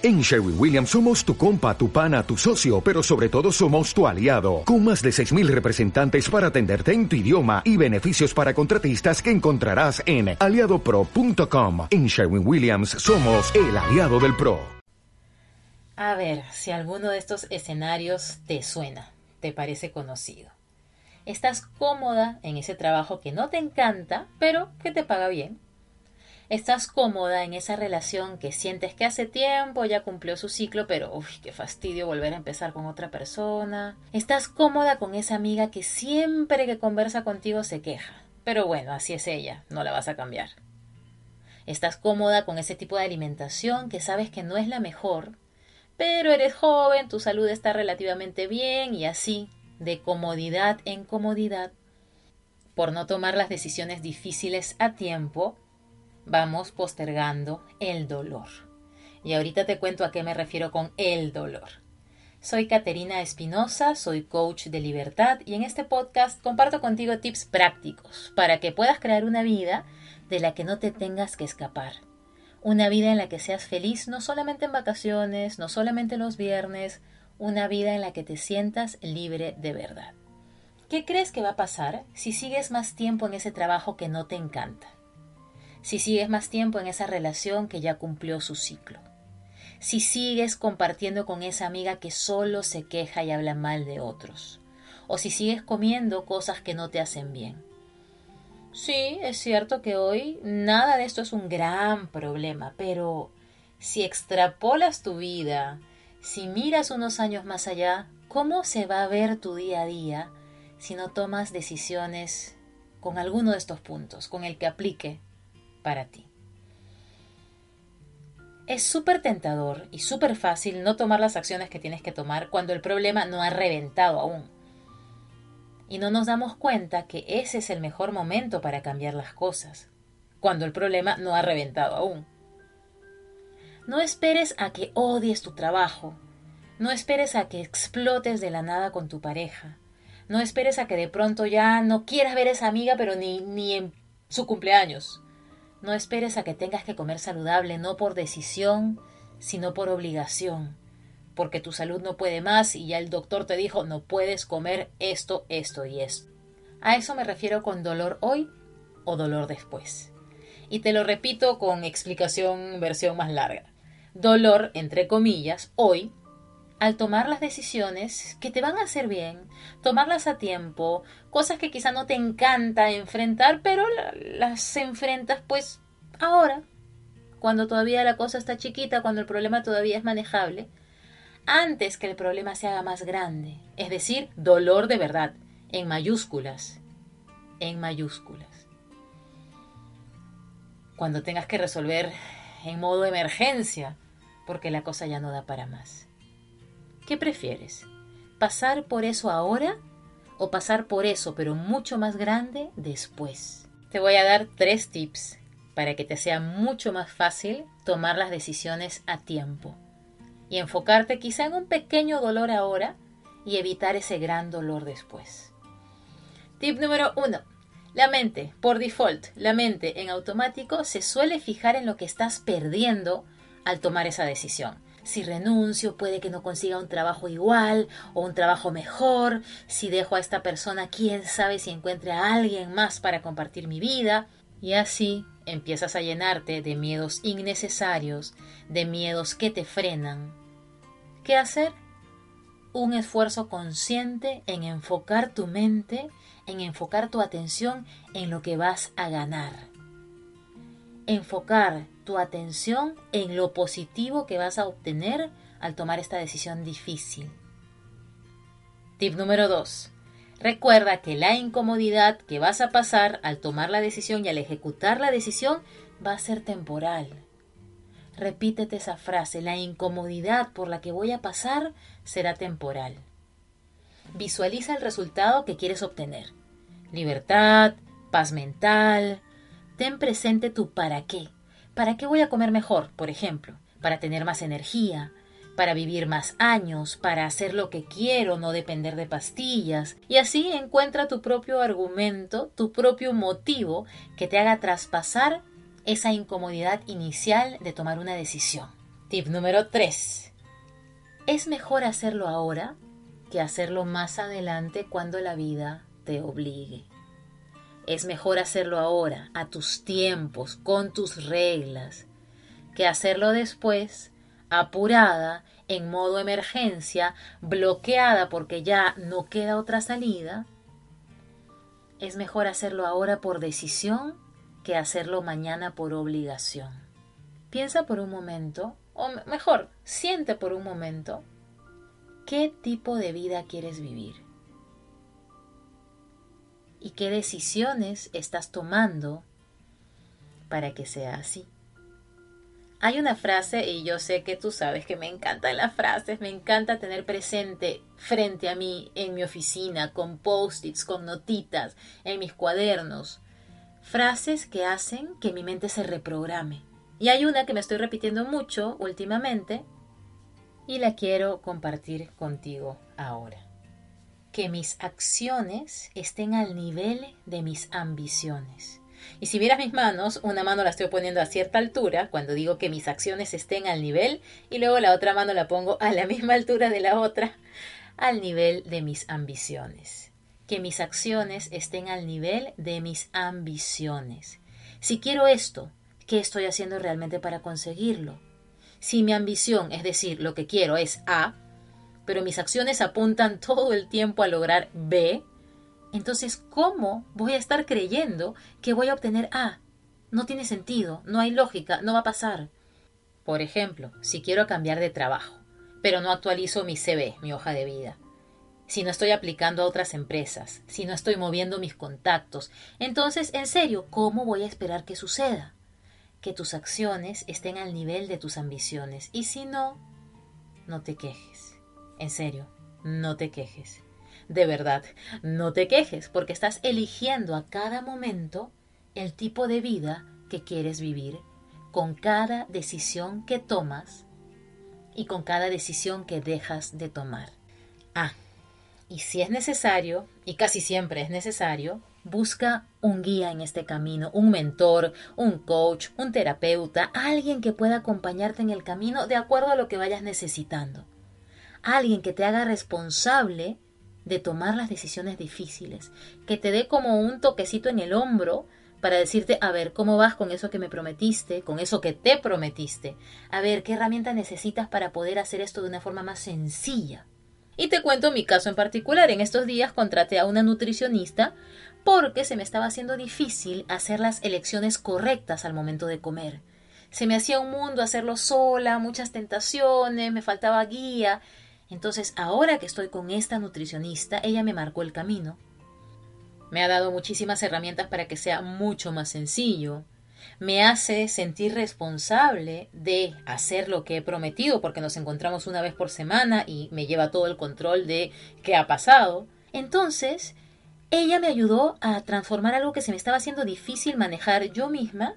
En Sherwin Williams somos tu compa, tu pana, tu socio, pero sobre todo somos tu aliado, con más de 6.000 representantes para atenderte en tu idioma y beneficios para contratistas que encontrarás en aliadopro.com. En Sherwin Williams somos el aliado del PRO. A ver si alguno de estos escenarios te suena, te parece conocido. Estás cómoda en ese trabajo que no te encanta, pero que te paga bien Estás cómoda en esa relación que sientes que hace tiempo ya cumplió su ciclo, pero uy, qué fastidio volver a empezar con otra persona. Estás cómoda con esa amiga que siempre que conversa contigo se queja. Pero bueno, así es ella, no la vas a cambiar. Estás cómoda con ese tipo de alimentación que sabes que no es la mejor, pero eres joven, tu salud está relativamente bien y así, de comodidad en comodidad, por no tomar las decisiones difíciles a tiempo, vamos postergando el dolor. Y ahorita te cuento a qué me refiero con el dolor. Soy Caterina Espinosa, soy coach de libertad y en este podcast comparto contigo tips prácticos para que puedas crear una vida de la que no te tengas que escapar. Una vida en la que seas feliz no solamente en vacaciones, no solamente los viernes, una vida en la que te sientas libre de verdad. ¿Qué crees que va a pasar si sigues más tiempo en ese trabajo que no te encanta? Si sigues más tiempo en esa relación que ya cumplió su ciclo, si sigues compartiendo con esa amiga que solo se queja y habla mal de otros, o si sigues comiendo cosas que no te hacen bien. Sí, es cierto que hoy nada de esto es un gran problema, pero si extrapolas tu vida, si miras unos años más allá, ¿cómo se va a ver tu día a día si no tomas decisiones con alguno de estos puntos, con el que aplique para ti. Es súper tentador y súper fácil no tomar las acciones que tienes que tomar cuando el problema no ha reventado aún. Y no nos damos cuenta que ese es el mejor momento para cambiar las cosas, cuando el problema no ha reventado aún. No esperes a que odies tu trabajo, no esperes a que explotes de la nada con tu pareja, no esperes a que de pronto ya no quieras ver a esa amiga pero ni, ni en su cumpleaños. No esperes a que tengas que comer saludable, no por decisión, sino por obligación, porque tu salud no puede más y ya el doctor te dijo no puedes comer esto, esto y esto. A eso me refiero con dolor hoy o dolor después. Y te lo repito con explicación versión más larga. Dolor, entre comillas, hoy al tomar las decisiones que te van a hacer bien, tomarlas a tiempo, cosas que quizá no te encanta enfrentar, pero las enfrentas pues ahora, cuando todavía la cosa está chiquita, cuando el problema todavía es manejable, antes que el problema se haga más grande, es decir, dolor de verdad, en mayúsculas, en mayúsculas. Cuando tengas que resolver en modo emergencia, porque la cosa ya no da para más. ¿Qué prefieres? ¿Pasar por eso ahora o pasar por eso, pero mucho más grande, después? Te voy a dar tres tips para que te sea mucho más fácil tomar las decisiones a tiempo y enfocarte quizá en un pequeño dolor ahora y evitar ese gran dolor después. Tip número uno. La mente, por default, la mente en automático se suele fijar en lo que estás perdiendo al tomar esa decisión si renuncio, puede que no consiga un trabajo igual o un trabajo mejor. Si dejo a esta persona, quién sabe si encuentre a alguien más para compartir mi vida. Y así empiezas a llenarte de miedos innecesarios, de miedos que te frenan. ¿Qué hacer? Un esfuerzo consciente en enfocar tu mente, en enfocar tu atención en lo que vas a ganar. Enfocar tu atención en lo positivo que vas a obtener al tomar esta decisión difícil. Tip número 2. Recuerda que la incomodidad que vas a pasar al tomar la decisión y al ejecutar la decisión va a ser temporal. Repítete esa frase, la incomodidad por la que voy a pasar será temporal. Visualiza el resultado que quieres obtener. Libertad, paz mental. Ten presente tu para qué. ¿Para qué voy a comer mejor, por ejemplo? Para tener más energía, para vivir más años, para hacer lo que quiero, no depender de pastillas. Y así encuentra tu propio argumento, tu propio motivo que te haga traspasar esa incomodidad inicial de tomar una decisión. Tip número 3. Es mejor hacerlo ahora que hacerlo más adelante cuando la vida te obligue. Es mejor hacerlo ahora, a tus tiempos, con tus reglas, que hacerlo después, apurada, en modo emergencia, bloqueada porque ya no queda otra salida. Es mejor hacerlo ahora por decisión que hacerlo mañana por obligación. Piensa por un momento, o mejor, siente por un momento, qué tipo de vida quieres vivir y qué decisiones estás tomando para que sea así. Hay una frase, y yo sé que tú sabes que me encantan las frases, me encanta tener presente frente a mí en mi oficina, con post-its, con notitas, en mis cuadernos, frases que hacen que mi mente se reprograme. Y hay una que me estoy repitiendo mucho últimamente y la quiero compartir contigo ahora que mis acciones estén al nivel de mis ambiciones. Y si vieras mis manos, una mano la estoy poniendo a cierta altura cuando digo que mis acciones estén al nivel y luego la otra mano la pongo a la misma altura de la otra, al nivel de mis ambiciones. Que mis acciones estén al nivel de mis ambiciones. Si quiero esto, ¿qué estoy haciendo realmente para conseguirlo? Si mi ambición, es decir, lo que quiero es A, pero mis acciones apuntan todo el tiempo a lograr B, entonces ¿cómo voy a estar creyendo que voy a obtener A? No tiene sentido, no hay lógica, no va a pasar. Por ejemplo, si quiero cambiar de trabajo, pero no actualizo mi CV, mi hoja de vida, si no estoy aplicando a otras empresas, si no estoy moviendo mis contactos, entonces, en serio, ¿cómo voy a esperar que suceda? Que tus acciones estén al nivel de tus ambiciones y si no, no te quejes. En serio, no te quejes. De verdad, no te quejes porque estás eligiendo a cada momento el tipo de vida que quieres vivir con cada decisión que tomas y con cada decisión que dejas de tomar. Ah, y si es necesario, y casi siempre es necesario, busca un guía en este camino, un mentor, un coach, un terapeuta, alguien que pueda acompañarte en el camino de acuerdo a lo que vayas necesitando alguien que te haga responsable de tomar las decisiones difíciles, que te dé como un toquecito en el hombro para decirte, a ver, ¿cómo vas con eso que me prometiste, con eso que te prometiste? A ver, ¿qué herramienta necesitas para poder hacer esto de una forma más sencilla? Y te cuento mi caso en particular. En estos días contraté a una nutricionista porque se me estaba haciendo difícil hacer las elecciones correctas al momento de comer. Se me hacía un mundo hacerlo sola, muchas tentaciones, me faltaba guía entonces, ahora que estoy con esta nutricionista, ella me marcó el camino. Me ha dado muchísimas herramientas para que sea mucho más sencillo. Me hace sentir responsable de hacer lo que he prometido porque nos encontramos una vez por semana y me lleva todo el control de qué ha pasado. Entonces, ella me ayudó a transformar algo que se me estaba haciendo difícil manejar yo misma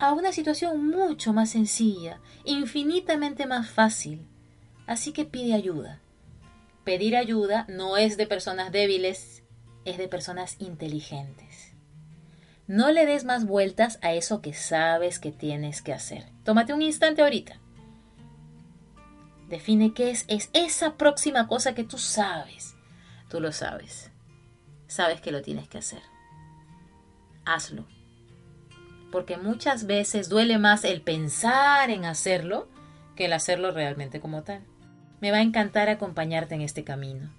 a una situación mucho más sencilla, infinitamente más fácil. Así que pide ayuda. Pedir ayuda no es de personas débiles, es de personas inteligentes. No le des más vueltas a eso que sabes que tienes que hacer. Tómate un instante ahorita. Define qué es, es esa próxima cosa que tú sabes. Tú lo sabes. Sabes que lo tienes que hacer. Hazlo. Porque muchas veces duele más el pensar en hacerlo que el hacerlo realmente como tal. Me va a encantar acompañarte en este camino.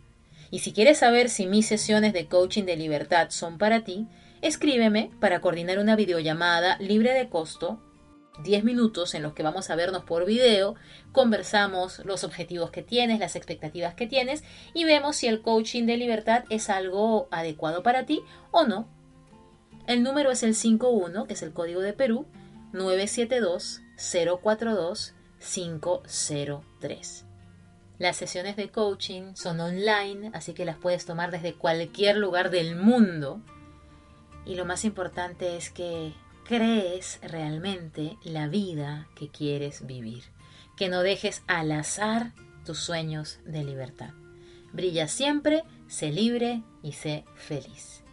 Y si quieres saber si mis sesiones de coaching de libertad son para ti, escríbeme para coordinar una videollamada libre de costo, 10 minutos en los que vamos a vernos por video, conversamos los objetivos que tienes, las expectativas que tienes y vemos si el coaching de libertad es algo adecuado para ti o no. El número es el 51, que es el código de Perú, 972 042 503. Las sesiones de coaching son online, así que las puedes tomar desde cualquier lugar del mundo. Y lo más importante es que crees realmente la vida que quieres vivir, que no dejes al azar tus sueños de libertad. Brilla siempre, sé libre y sé feliz.